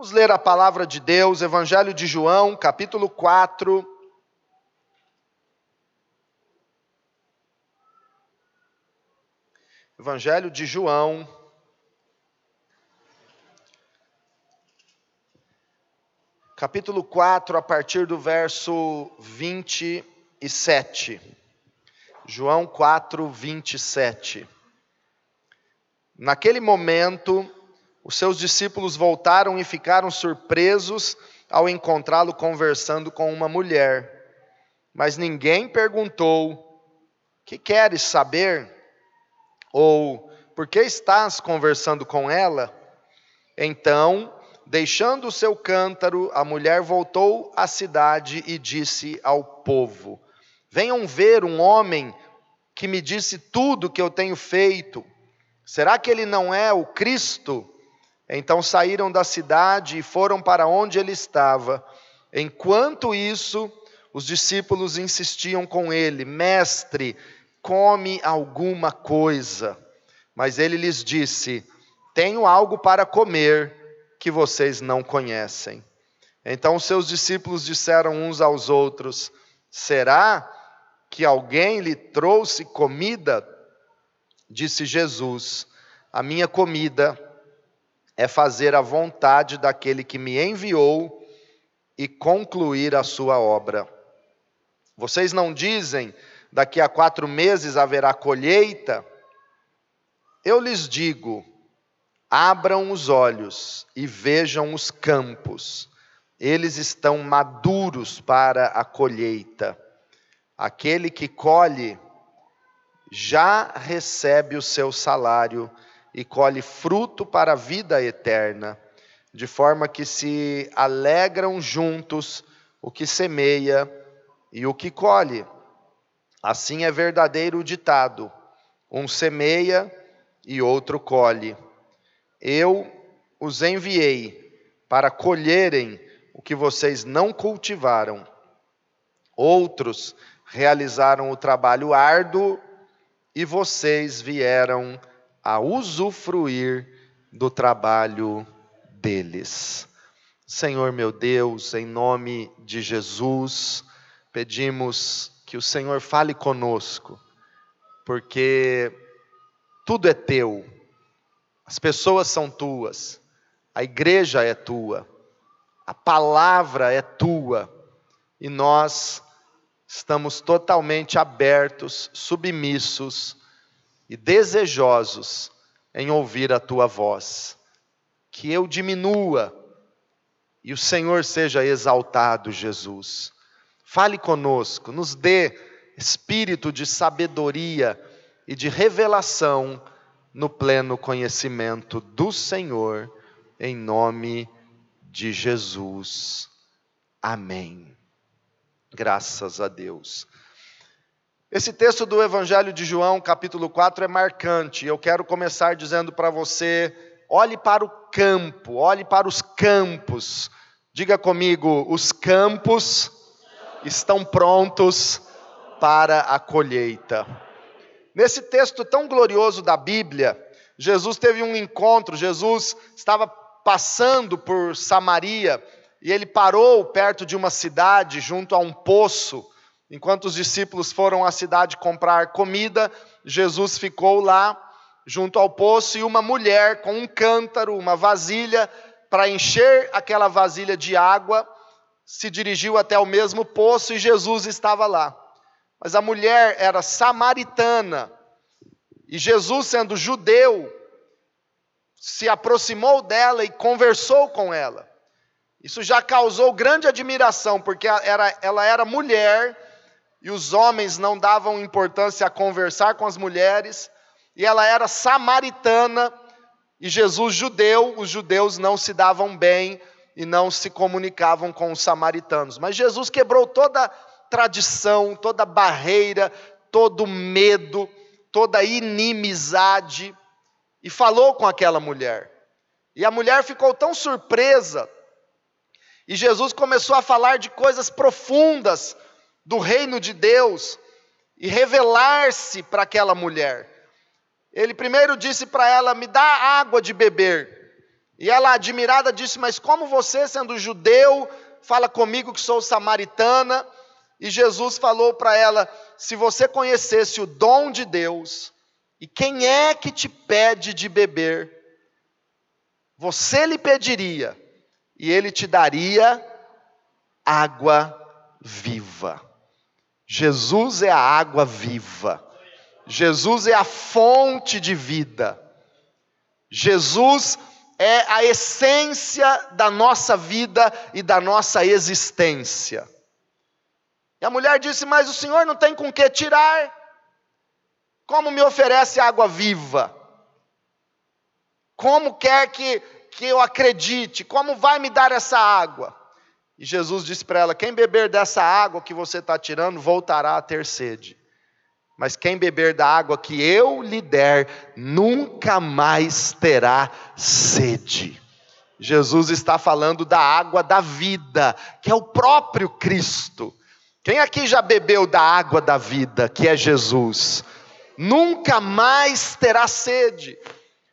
Vamos ler a palavra de Deus, Evangelho de João, capítulo 4. Evangelho de João, capítulo 4, a partir do verso 27. João 4, 27. Naquele momento, os seus discípulos voltaram e ficaram surpresos ao encontrá-lo conversando com uma mulher. Mas ninguém perguntou: Que queres saber? Ou por que estás conversando com ela? Então, deixando o seu cântaro, a mulher voltou à cidade e disse ao povo: Venham ver um homem que me disse tudo o que eu tenho feito. Será que ele não é o Cristo? Então saíram da cidade e foram para onde ele estava. Enquanto isso, os discípulos insistiam com ele: Mestre, come alguma coisa. Mas ele lhes disse: Tenho algo para comer que vocês não conhecem. Então seus discípulos disseram uns aos outros: Será que alguém lhe trouxe comida? Disse Jesus: A minha comida é fazer a vontade daquele que me enviou e concluir a sua obra. Vocês não dizem, daqui a quatro meses haverá colheita? Eu lhes digo, abram os olhos e vejam os campos, eles estão maduros para a colheita. Aquele que colhe já recebe o seu salário e colhe fruto para a vida eterna, de forma que se alegram juntos o que semeia e o que colhe. Assim é verdadeiro o ditado: um semeia e outro colhe. Eu os enviei para colherem o que vocês não cultivaram. Outros realizaram o trabalho árduo e vocês vieram a usufruir do trabalho deles. Senhor meu Deus, em nome de Jesus, pedimos que o Senhor fale conosco, porque tudo é teu, as pessoas são tuas, a igreja é tua, a palavra é tua, e nós estamos totalmente abertos, submissos e desejosos em ouvir a tua voz. Que eu diminua e o Senhor seja exaltado, Jesus. Fale conosco, nos dê espírito de sabedoria e de revelação no pleno conhecimento do Senhor, em nome de Jesus. Amém. Graças a Deus. Esse texto do Evangelho de João, capítulo 4, é marcante. Eu quero começar dizendo para você: olhe para o campo, olhe para os campos. Diga comigo: os campos estão prontos para a colheita. Nesse texto tão glorioso da Bíblia, Jesus teve um encontro, Jesus estava passando por Samaria e ele parou perto de uma cidade, junto a um poço. Enquanto os discípulos foram à cidade comprar comida, Jesus ficou lá, junto ao poço, e uma mulher com um cântaro, uma vasilha, para encher aquela vasilha de água, se dirigiu até o mesmo poço e Jesus estava lá. Mas a mulher era samaritana, e Jesus, sendo judeu, se aproximou dela e conversou com ela. Isso já causou grande admiração, porque ela era mulher e os homens não davam importância a conversar com as mulheres, e ela era samaritana, e Jesus judeu, os judeus não se davam bem e não se comunicavam com os samaritanos. Mas Jesus quebrou toda tradição, toda barreira, todo medo, toda inimizade e falou com aquela mulher. E a mulher ficou tão surpresa, e Jesus começou a falar de coisas profundas do reino de Deus e revelar-se para aquela mulher. Ele primeiro disse para ela: Me dá água de beber. E ela, admirada, disse: Mas como você, sendo judeu, fala comigo que sou samaritana? E Jesus falou para ela: Se você conhecesse o dom de Deus, e quem é que te pede de beber, você lhe pediria, e ele te daria água viva. Jesus é a água viva. Jesus é a fonte de vida. Jesus é a essência da nossa vida e da nossa existência. E a mulher disse: Mas o Senhor não tem com que tirar. Como me oferece água viva? Como quer que, que eu acredite? Como vai me dar essa água? E Jesus disse para ela: Quem beber dessa água que você está tirando, voltará a ter sede. Mas quem beber da água que eu lhe der, nunca mais terá sede. Jesus está falando da água da vida, que é o próprio Cristo. Quem aqui já bebeu da água da vida, que é Jesus? Nunca mais terá sede,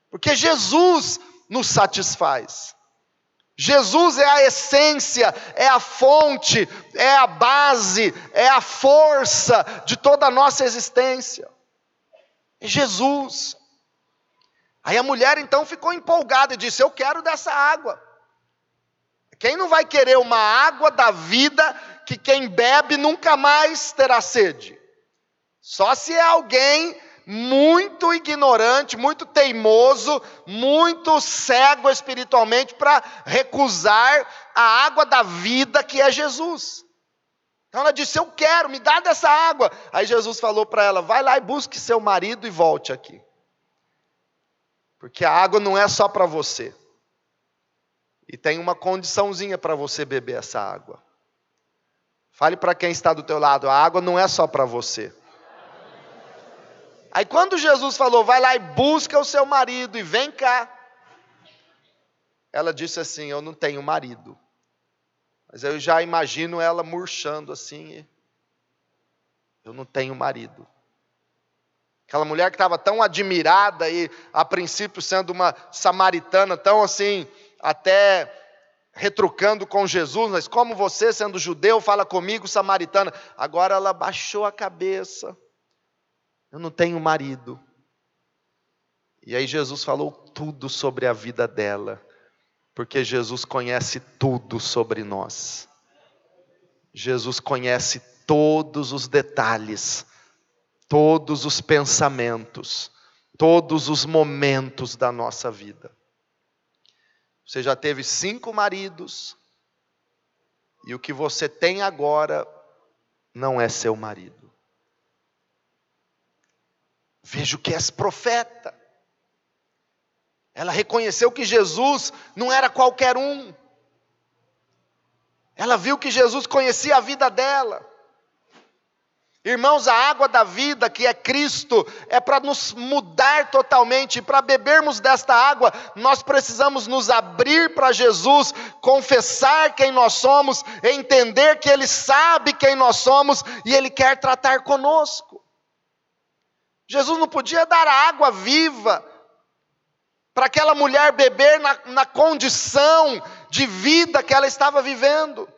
porque Jesus nos satisfaz. Jesus é a essência, é a fonte, é a base, é a força de toda a nossa existência. É Jesus. Aí a mulher então ficou empolgada e disse: Eu quero dessa água. Quem não vai querer uma água da vida que quem bebe nunca mais terá sede? Só se é alguém muito ignorante, muito teimoso, muito cego espiritualmente para recusar a água da vida que é Jesus. Então ela disse: Eu quero, me dá dessa água. Aí Jesus falou para ela: Vai lá e busque seu marido e volte aqui. Porque a água não é só para você. E tem uma condiçãozinha para você beber essa água. Fale para quem está do teu lado, a água não é só para você. Aí quando Jesus falou, vai lá e busca o seu marido e vem cá. Ela disse assim: Eu não tenho marido. Mas eu já imagino ela murchando assim. Eu não tenho marido. Aquela mulher que estava tão admirada e, a princípio, sendo uma samaritana, tão assim, até retrucando com Jesus, mas como você, sendo judeu, fala comigo, samaritana. Agora ela baixou a cabeça eu não tenho marido. E aí Jesus falou tudo sobre a vida dela, porque Jesus conhece tudo sobre nós. Jesus conhece todos os detalhes, todos os pensamentos, todos os momentos da nossa vida. Você já teve cinco maridos, e o que você tem agora não é seu marido. Vejo que és profeta. Ela reconheceu que Jesus não era qualquer um. Ela viu que Jesus conhecia a vida dela. Irmãos, a água da vida, que é Cristo, é para nos mudar totalmente. Para bebermos desta água, nós precisamos nos abrir para Jesus, confessar quem nós somos, entender que Ele sabe quem nós somos e Ele quer tratar conosco. Jesus não podia dar água viva para aquela mulher beber na, na condição de vida que ela estava vivendo.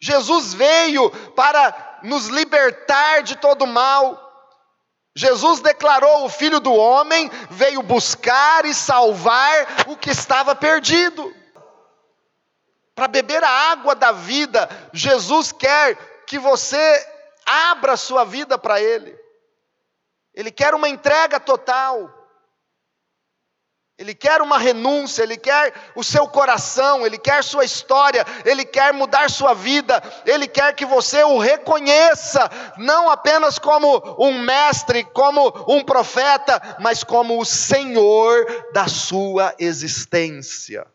Jesus veio para nos libertar de todo mal. Jesus declarou: o Filho do Homem veio buscar e salvar o que estava perdido. Para beber a água da vida, Jesus quer que você abra sua vida para Ele. Ele quer uma entrega total. Ele quer uma renúncia, ele quer o seu coração, ele quer sua história, ele quer mudar sua vida, ele quer que você o reconheça, não apenas como um mestre, como um profeta, mas como o Senhor da sua existência,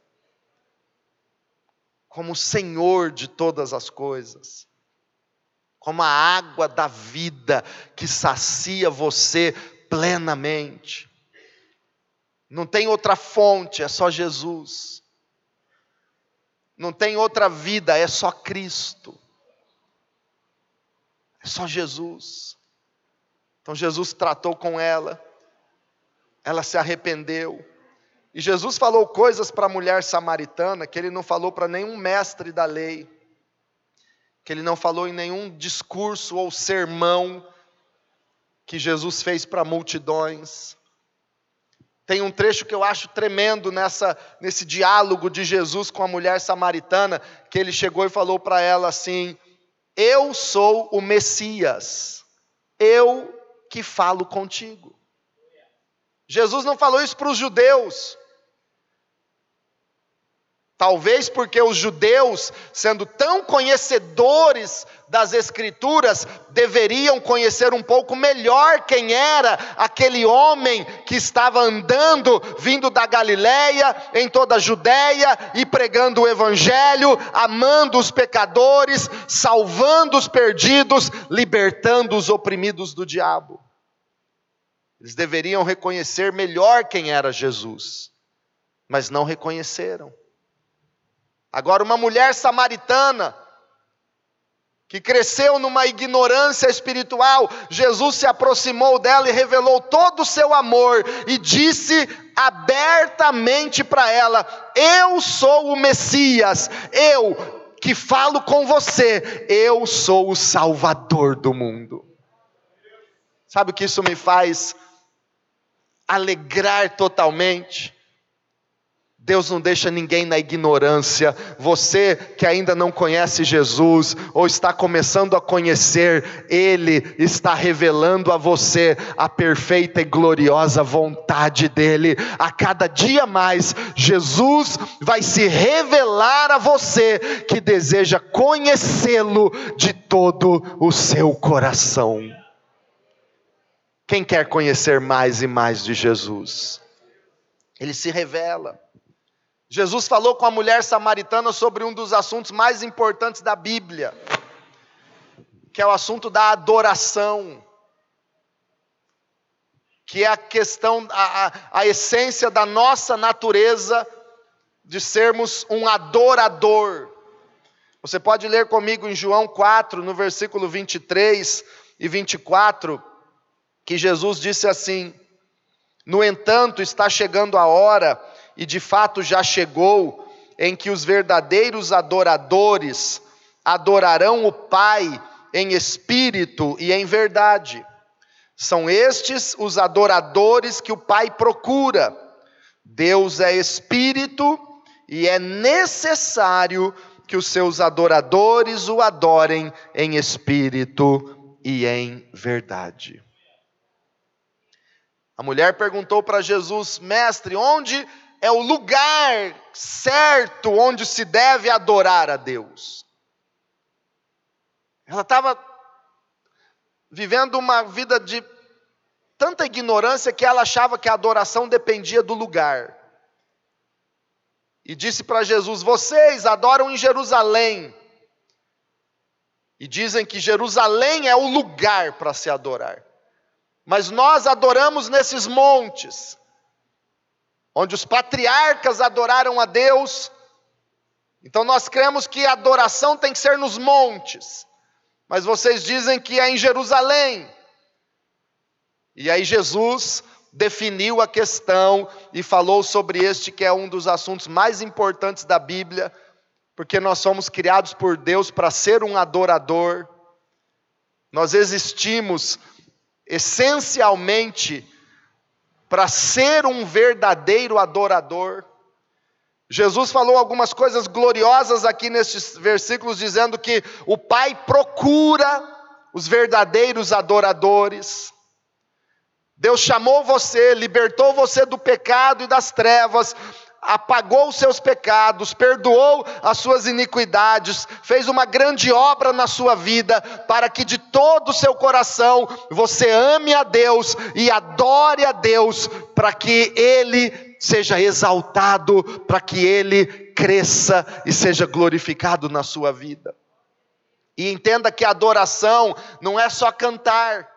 como o Senhor de todas as coisas como a água da vida que sacia você plenamente. Não tem outra fonte, é só Jesus. Não tem outra vida, é só Cristo. É só Jesus. Então Jesus tratou com ela, ela se arrependeu, E Jesus falou coisas para a mulher samaritana que ele não falou para nenhum mestre da lei, que ele não falou em nenhum discurso ou sermão que Jesus fez para multidões. Tem um trecho que eu acho tremendo nessa, nesse diálogo de Jesus com a mulher samaritana, que ele chegou e falou para ela assim: Eu sou o Messias, eu que falo contigo. Jesus não falou isso para os judeus, Talvez porque os judeus, sendo tão conhecedores das Escrituras, deveriam conhecer um pouco melhor quem era aquele homem que estava andando, vindo da Galiléia, em toda a Judéia e pregando o Evangelho, amando os pecadores, salvando os perdidos, libertando os oprimidos do diabo. Eles deveriam reconhecer melhor quem era Jesus, mas não reconheceram. Agora, uma mulher samaritana, que cresceu numa ignorância espiritual, Jesus se aproximou dela e revelou todo o seu amor e disse abertamente para ela: Eu sou o Messias, eu que falo com você, eu sou o Salvador do mundo. Sabe o que isso me faz alegrar totalmente? Deus não deixa ninguém na ignorância. Você que ainda não conhece Jesus ou está começando a conhecer, Ele está revelando a você a perfeita e gloriosa vontade dEle. A cada dia mais, Jesus vai se revelar a você que deseja conhecê-lo de todo o seu coração. Quem quer conhecer mais e mais de Jesus? Ele se revela. Jesus falou com a mulher samaritana sobre um dos assuntos mais importantes da Bíblia, que é o assunto da adoração, que é a questão, a, a, a essência da nossa natureza de sermos um adorador. Você pode ler comigo em João 4, no versículo 23 e 24, que Jesus disse assim: No entanto, está chegando a hora e de fato já chegou, em que os verdadeiros adoradores adorarão o Pai em espírito e em verdade. São estes os adoradores que o Pai procura. Deus é espírito e é necessário que os seus adoradores o adorem em espírito e em verdade. A mulher perguntou para Jesus: Mestre, onde é o lugar certo onde se deve adorar a Deus. Ela estava vivendo uma vida de tanta ignorância que ela achava que a adoração dependia do lugar. E disse para Jesus: Vocês adoram em Jerusalém. E dizem que Jerusalém é o lugar para se adorar. Mas nós adoramos nesses montes onde os patriarcas adoraram a Deus. Então nós cremos que a adoração tem que ser nos montes, mas vocês dizem que é em Jerusalém. E aí Jesus definiu a questão e falou sobre este que é um dos assuntos mais importantes da Bíblia, porque nós somos criados por Deus para ser um adorador. Nós existimos essencialmente para ser um verdadeiro adorador. Jesus falou algumas coisas gloriosas aqui nesses versículos, dizendo que o Pai procura os verdadeiros adoradores. Deus chamou você, libertou você do pecado e das trevas, apagou os seus pecados, perdoou as suas iniquidades, fez uma grande obra na sua vida, para que de todo o seu coração você ame a Deus e adore a Deus, para que Ele seja exaltado, para que Ele cresça e seja glorificado na sua vida. E entenda que a adoração não é só cantar,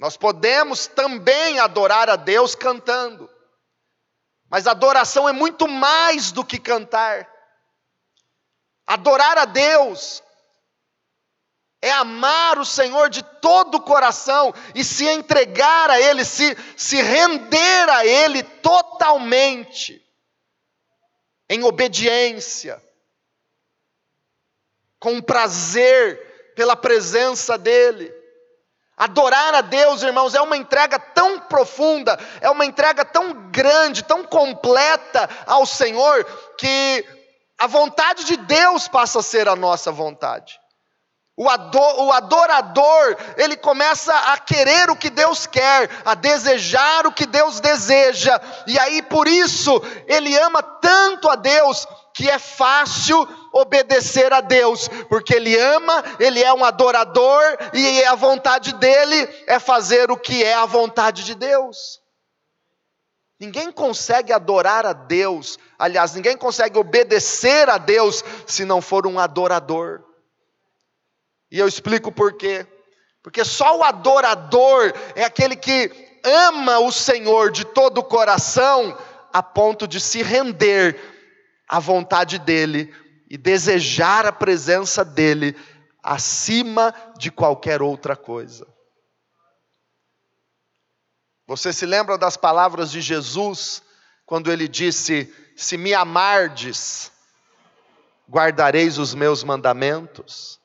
nós podemos também adorar a Deus cantando. Mas adoração é muito mais do que cantar. Adorar a Deus é amar o Senhor de todo o coração e se entregar a Ele, se, se render a Ele totalmente, em obediência, com prazer pela presença dEle. Adorar a Deus, irmãos, é uma entrega tão profunda, é uma entrega tão grande, tão completa ao Senhor, que a vontade de Deus passa a ser a nossa vontade. O, ador, o adorador, ele começa a querer o que Deus quer, a desejar o que Deus deseja, e aí por isso ele ama tanto a Deus que é fácil obedecer a Deus, porque ele ama, ele é um adorador e a vontade dele é fazer o que é a vontade de Deus. Ninguém consegue adorar a Deus, aliás, ninguém consegue obedecer a Deus se não for um adorador. E eu explico por quê. Porque só o adorador é aquele que ama o Senhor de todo o coração, a ponto de se render à vontade dEle e desejar a presença dEle acima de qualquer outra coisa. Você se lembra das palavras de Jesus, quando ele disse: Se me amardes, guardareis os meus mandamentos?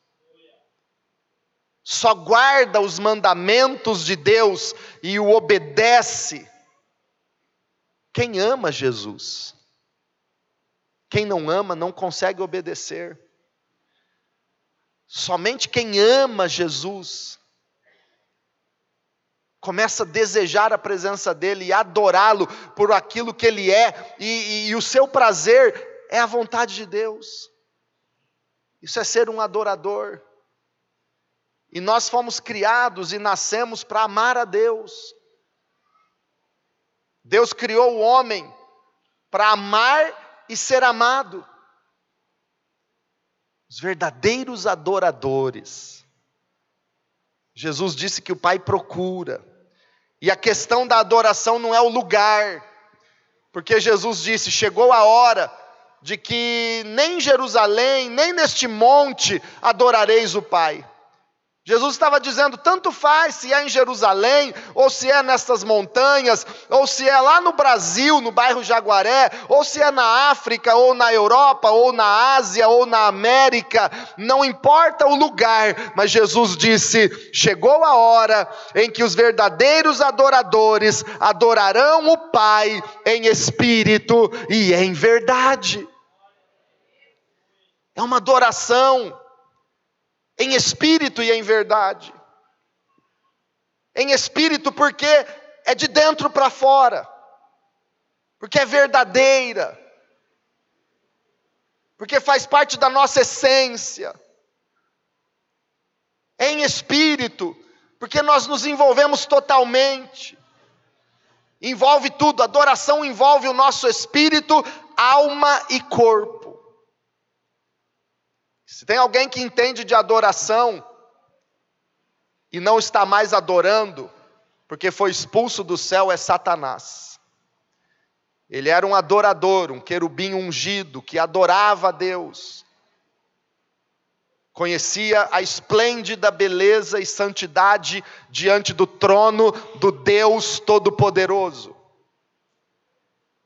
só guarda os mandamentos de Deus e o obedece quem ama Jesus. Quem não ama não consegue obedecer. Somente quem ama Jesus começa a desejar a presença dEle e adorá-lo por aquilo que Ele é, e, e, e o seu prazer é a vontade de Deus. Isso é ser um adorador. E nós fomos criados e nascemos para amar a Deus. Deus criou o homem para amar e ser amado. Os verdadeiros adoradores. Jesus disse que o Pai procura. E a questão da adoração não é o lugar. Porque Jesus disse: chegou a hora de que nem em Jerusalém, nem neste monte adorareis o Pai. Jesus estava dizendo: tanto faz se é em Jerusalém, ou se é nessas montanhas, ou se é lá no Brasil, no bairro Jaguaré, ou se é na África, ou na Europa, ou na Ásia, ou na América, não importa o lugar, mas Jesus disse: chegou a hora em que os verdadeiros adoradores adorarão o Pai em espírito e em verdade. É uma adoração em espírito e em verdade. Em espírito, porque é de dentro para fora, porque é verdadeira, porque faz parte da nossa essência. Em espírito, porque nós nos envolvemos totalmente. Envolve tudo, adoração envolve o nosso espírito, alma e corpo. Se tem alguém que entende de adoração e não está mais adorando, porque foi expulso do céu, é Satanás. Ele era um adorador, um querubim ungido, que adorava a Deus. Conhecia a esplêndida beleza e santidade diante do trono do Deus Todo-Poderoso.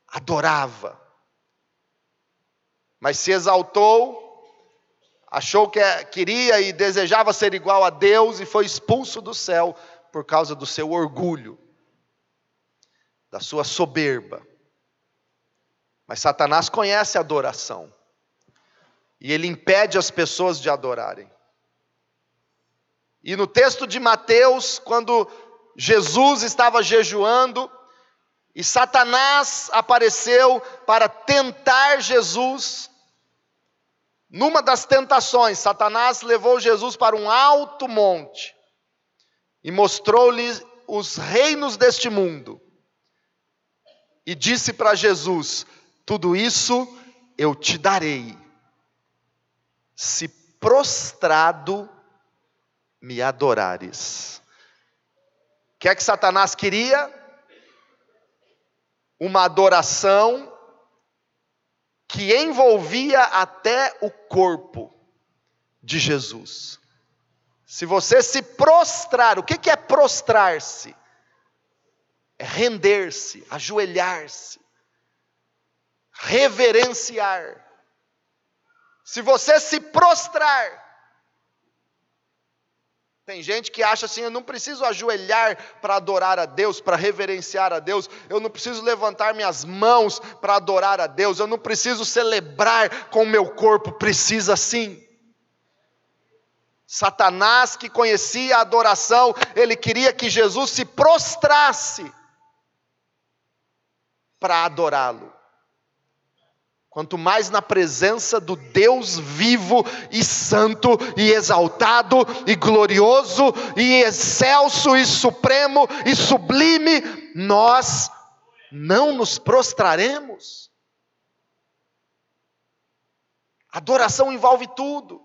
Adorava. Mas se exaltou achou que é, queria e desejava ser igual a Deus e foi expulso do céu por causa do seu orgulho, da sua soberba. Mas Satanás conhece a adoração e ele impede as pessoas de adorarem. E no texto de Mateus, quando Jesus estava jejuando e Satanás apareceu para tentar Jesus, numa das tentações, Satanás levou Jesus para um alto monte e mostrou-lhe os reinos deste mundo. E disse para Jesus: Tudo isso eu te darei, se prostrado me adorares. O que é que Satanás queria? Uma adoração que envolvia até o corpo de Jesus. Se você se prostrar, o que é prostrar-se? É render-se, ajoelhar-se, reverenciar. Se você se prostrar, tem gente que acha assim: eu não preciso ajoelhar para adorar a Deus, para reverenciar a Deus, eu não preciso levantar minhas mãos para adorar a Deus, eu não preciso celebrar com o meu corpo, precisa sim. Satanás, que conhecia a adoração, ele queria que Jesus se prostrasse para adorá-lo. Quanto mais na presença do Deus vivo e santo e exaltado e glorioso e excelso e supremo e sublime, nós não nos prostraremos. Adoração envolve tudo.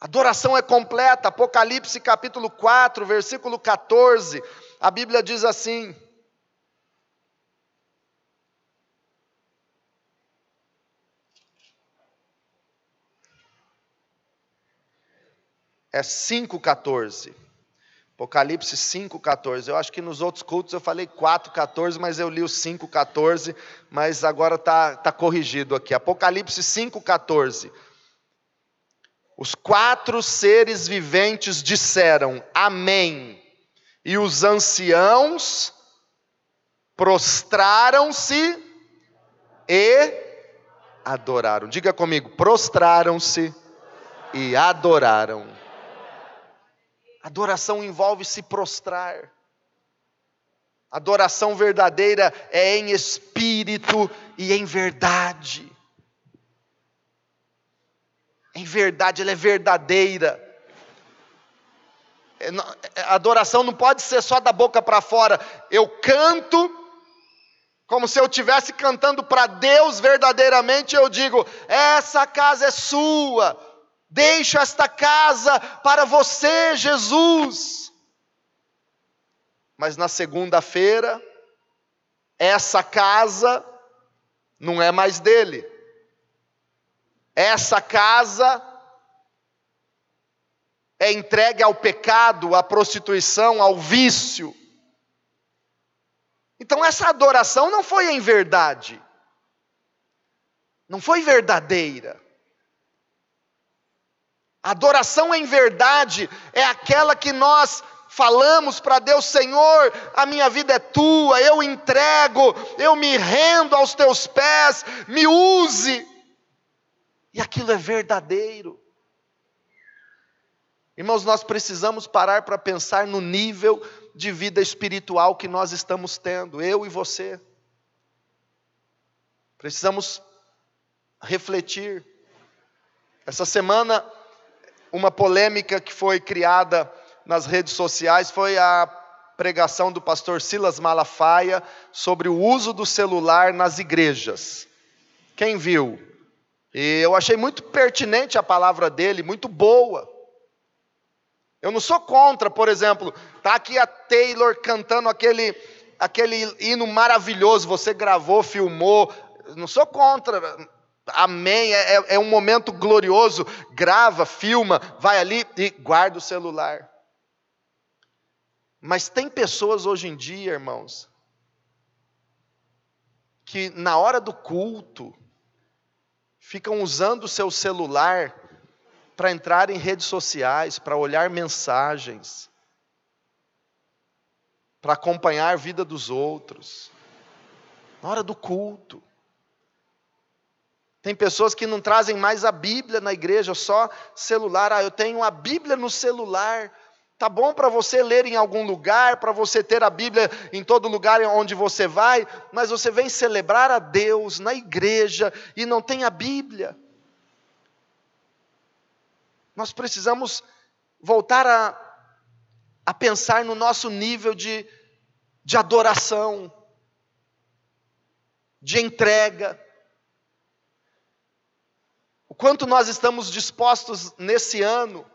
Adoração é completa. Apocalipse capítulo 4, versículo 14. A Bíblia diz assim: É 5,14. Apocalipse 5,14. Eu acho que nos outros cultos eu falei 4,14, mas eu li o 5,14, mas agora está tá corrigido aqui. Apocalipse 5,14. Os quatro seres viventes disseram Amém. E os anciãos prostraram-se e adoraram. Diga comigo: prostraram-se e adoraram. Adoração envolve se prostrar. Adoração verdadeira é em espírito e em verdade em verdade, ela é verdadeira. É, é, adoração não pode ser só da boca para fora. Eu canto como se eu estivesse cantando para Deus verdadeiramente. Eu digo: essa casa é sua. Deixo esta casa para você, Jesus. Mas na segunda-feira, essa casa não é mais dele. Essa casa é entregue ao pecado, à prostituição, ao vício. Então essa adoração não foi em verdade, não foi verdadeira. Adoração em verdade é aquela que nós falamos para Deus: Senhor, a minha vida é tua, eu entrego, eu me rendo aos teus pés, me use e aquilo é verdadeiro. Irmãos, nós precisamos parar para pensar no nível de vida espiritual que nós estamos tendo, eu e você. Precisamos refletir. Essa semana, uma polêmica que foi criada nas redes sociais foi a pregação do pastor Silas Malafaia sobre o uso do celular nas igrejas. Quem viu? E eu achei muito pertinente a palavra dele, muito boa. Eu não sou contra, por exemplo, tá aqui a Taylor cantando aquele aquele hino maravilhoso, você gravou, filmou. Não sou contra. Amém. É, é, é um momento glorioso. Grava, filma, vai ali e guarda o celular. Mas tem pessoas hoje em dia, irmãos, que na hora do culto, ficam usando o seu celular para entrar em redes sociais, para olhar mensagens, para acompanhar a vida dos outros. Na hora do culto. Tem pessoas que não trazem mais a Bíblia na igreja, só celular. Ah, eu tenho a Bíblia no celular. Tá bom para você ler em algum lugar, para você ter a Bíblia em todo lugar onde você vai, mas você vem celebrar a Deus na igreja e não tem a Bíblia. Nós precisamos voltar a, a pensar no nosso nível de, de adoração, de entrega. O quanto nós estamos dispostos nesse ano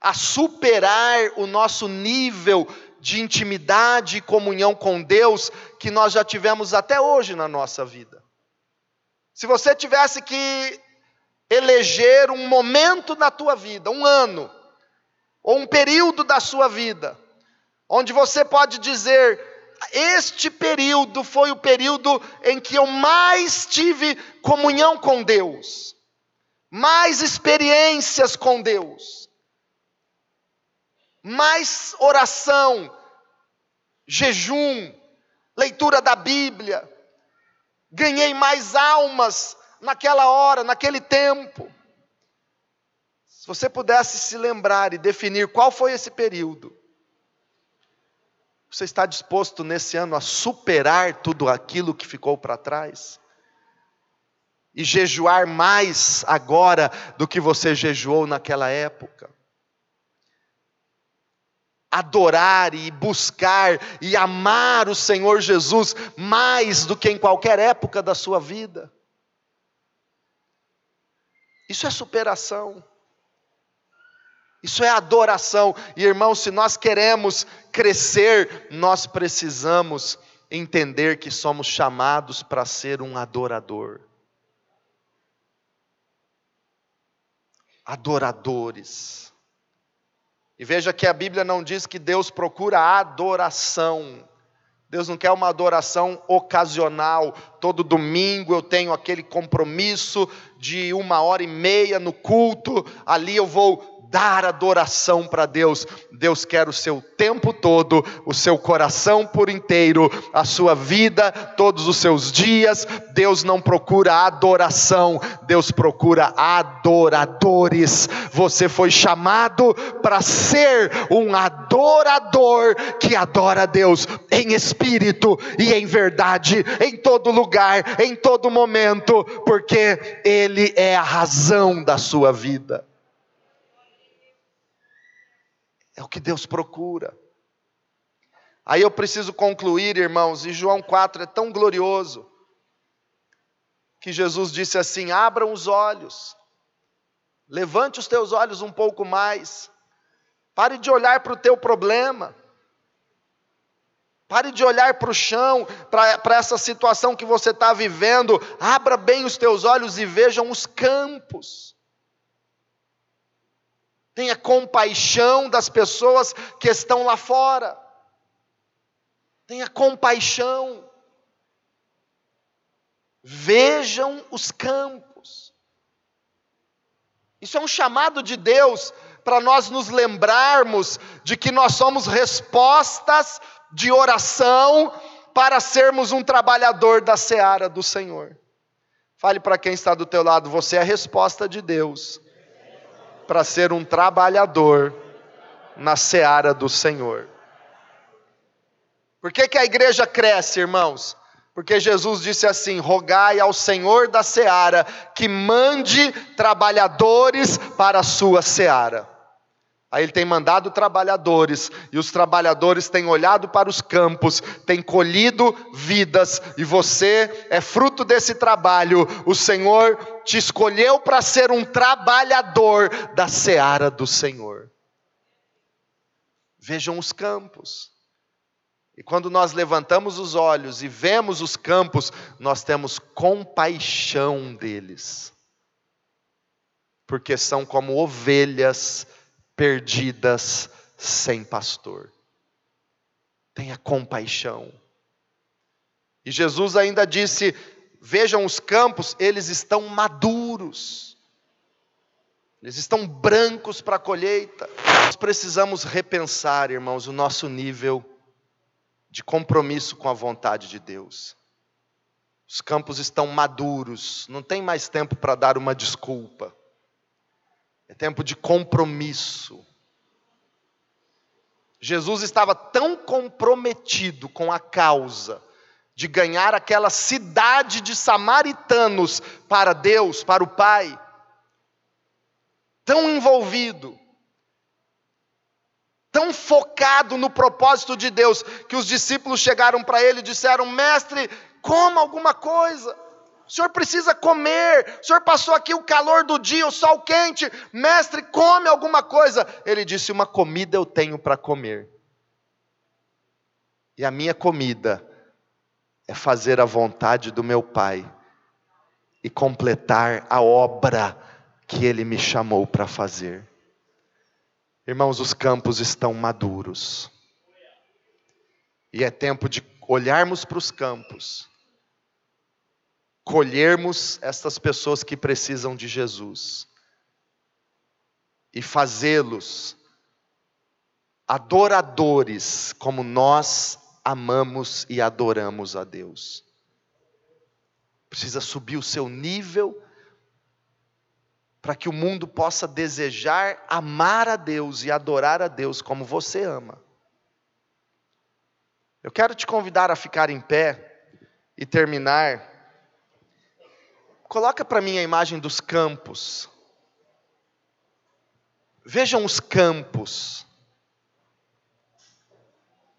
a superar o nosso nível de intimidade e comunhão com Deus que nós já tivemos até hoje na nossa vida. Se você tivesse que eleger um momento na tua vida, um ano, ou um período da sua vida, onde você pode dizer: este período foi o período em que eu mais tive comunhão com Deus, mais experiências com Deus, mais oração, jejum, leitura da Bíblia, ganhei mais almas naquela hora, naquele tempo. Se você pudesse se lembrar e definir qual foi esse período, você está disposto nesse ano a superar tudo aquilo que ficou para trás? E jejuar mais agora do que você jejuou naquela época? adorar e buscar e amar o Senhor Jesus mais do que em qualquer época da sua vida. Isso é superação. Isso é adoração. E irmãos, se nós queremos crescer, nós precisamos entender que somos chamados para ser um adorador. Adoradores. E veja que a Bíblia não diz que Deus procura adoração. Deus não quer uma adoração ocasional. Todo domingo eu tenho aquele compromisso de uma hora e meia no culto, ali eu vou dar adoração para Deus. Deus quer o seu tempo todo, o seu coração por inteiro, a sua vida, todos os seus dias. Deus não procura adoração, Deus procura adoradores. Você foi chamado para ser um adorador que adora a Deus em espírito e em verdade, em todo lugar, em todo momento, porque Ele é a razão da sua vida. É o que Deus procura. Aí eu preciso concluir, irmãos, e João 4 é tão glorioso, que Jesus disse assim: abram os olhos, levante os teus olhos um pouco mais, pare de olhar para o teu problema, pare de olhar para o chão, para essa situação que você está vivendo, abra bem os teus olhos e vejam os campos. Tenha compaixão das pessoas que estão lá fora. Tenha compaixão. Vejam os campos. Isso é um chamado de Deus para nós nos lembrarmos de que nós somos respostas de oração para sermos um trabalhador da seara do Senhor. Fale para quem está do teu lado, você é a resposta de Deus para ser um trabalhador na seara do Senhor. Por que, que a igreja cresce, irmãos? Porque Jesus disse assim: rogai ao Senhor da seara que mande trabalhadores para a sua seara. Aí ele tem mandado trabalhadores, e os trabalhadores têm olhado para os campos, têm colhido vidas, e você é fruto desse trabalho. O Senhor te escolheu para ser um trabalhador da seara do Senhor. Vejam os campos. E quando nós levantamos os olhos e vemos os campos, nós temos compaixão deles, porque são como ovelhas perdidas sem pastor. Tenha compaixão. E Jesus ainda disse: Vejam os campos, eles estão maduros. Eles estão brancos para a colheita. Nós precisamos repensar, irmãos, o nosso nível de compromisso com a vontade de Deus. Os campos estão maduros, não tem mais tempo para dar uma desculpa é tempo de compromisso. Jesus estava tão comprometido com a causa de ganhar aquela cidade de samaritanos para Deus, para o Pai, tão envolvido, tão focado no propósito de Deus, que os discípulos chegaram para ele e disseram: Mestre, coma alguma coisa. O senhor precisa comer. O senhor passou aqui o calor do dia, o sol quente. Mestre, come alguma coisa. Ele disse: Uma comida eu tenho para comer. E a minha comida é fazer a vontade do meu Pai e completar a obra que Ele me chamou para fazer. Irmãos, os campos estão maduros. E é tempo de olharmos para os campos, colhermos estas pessoas que precisam de Jesus e fazê-los adoradores como nós amamos e adoramos a Deus. Precisa subir o seu nível para que o mundo possa desejar amar a Deus e adorar a Deus como você ama. Eu quero te convidar a ficar em pé e terminar. Coloca para mim a imagem dos campos. Vejam os campos.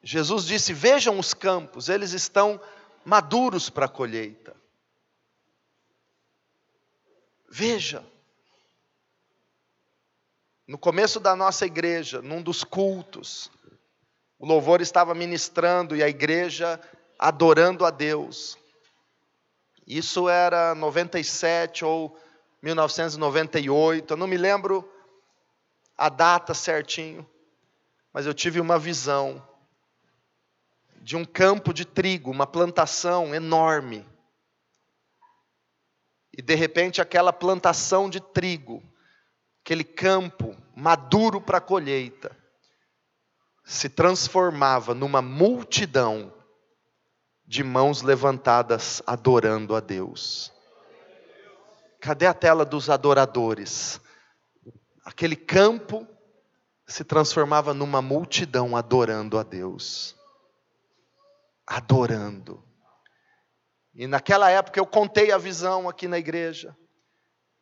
Jesus disse: Vejam os campos, eles estão maduros para a colheita. Veja. No começo da nossa igreja, num dos cultos, o louvor estava ministrando e a igreja adorando a Deus. Isso era 97 ou 1998, eu não me lembro a data certinho, mas eu tive uma visão de um campo de trigo, uma plantação enorme. E de repente aquela plantação de trigo aquele campo maduro para colheita, se transformava numa multidão de mãos levantadas adorando a Deus. Cadê a tela dos adoradores? Aquele campo se transformava numa multidão adorando a Deus. Adorando. E naquela época eu contei a visão aqui na igreja.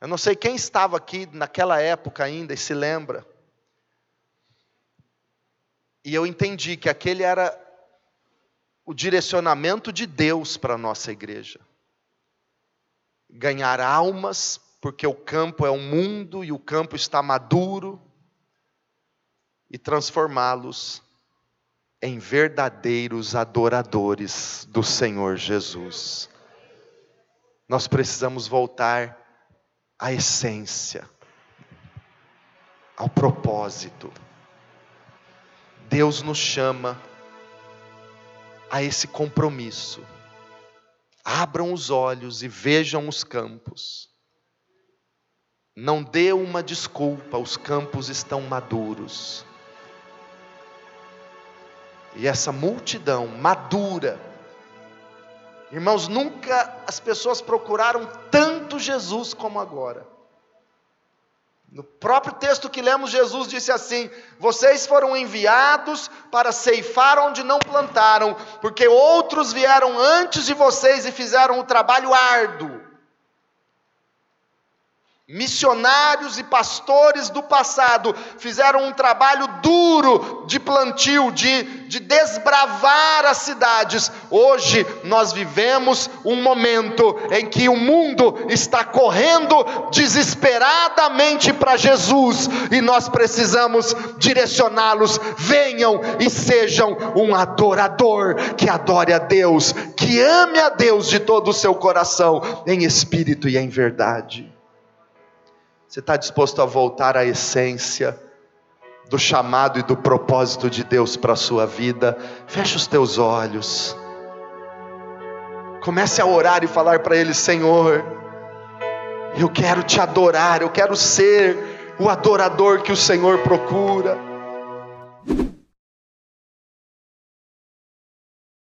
Eu não sei quem estava aqui naquela época ainda e se lembra. E eu entendi que aquele era o direcionamento de Deus para a nossa igreja. Ganhar almas, porque o campo é o mundo e o campo está maduro, e transformá-los em verdadeiros adoradores do Senhor Jesus. Nós precisamos voltar à essência, ao propósito. Deus nos chama a esse compromisso. Abram os olhos e vejam os campos. Não dê uma desculpa, os campos estão maduros. E essa multidão madura, Irmãos, nunca as pessoas procuraram tanto Jesus como agora. No próprio texto que lemos, Jesus disse assim: Vocês foram enviados para ceifar onde não plantaram, porque outros vieram antes de vocês e fizeram o trabalho árduo missionários e pastores do passado fizeram um trabalho duro de plantio, de, de desbravar as cidades. Hoje nós vivemos um momento em que o mundo está correndo desesperadamente para Jesus e nós precisamos direcioná-los. Venham e sejam um adorador que adore a Deus, que ame a Deus de todo o seu coração, em espírito e em verdade. Você está disposto a voltar à essência do chamado e do propósito de Deus para a sua vida? Feche os teus olhos. Comece a orar e falar para Ele: Senhor, eu quero te adorar, eu quero ser o adorador que o Senhor procura.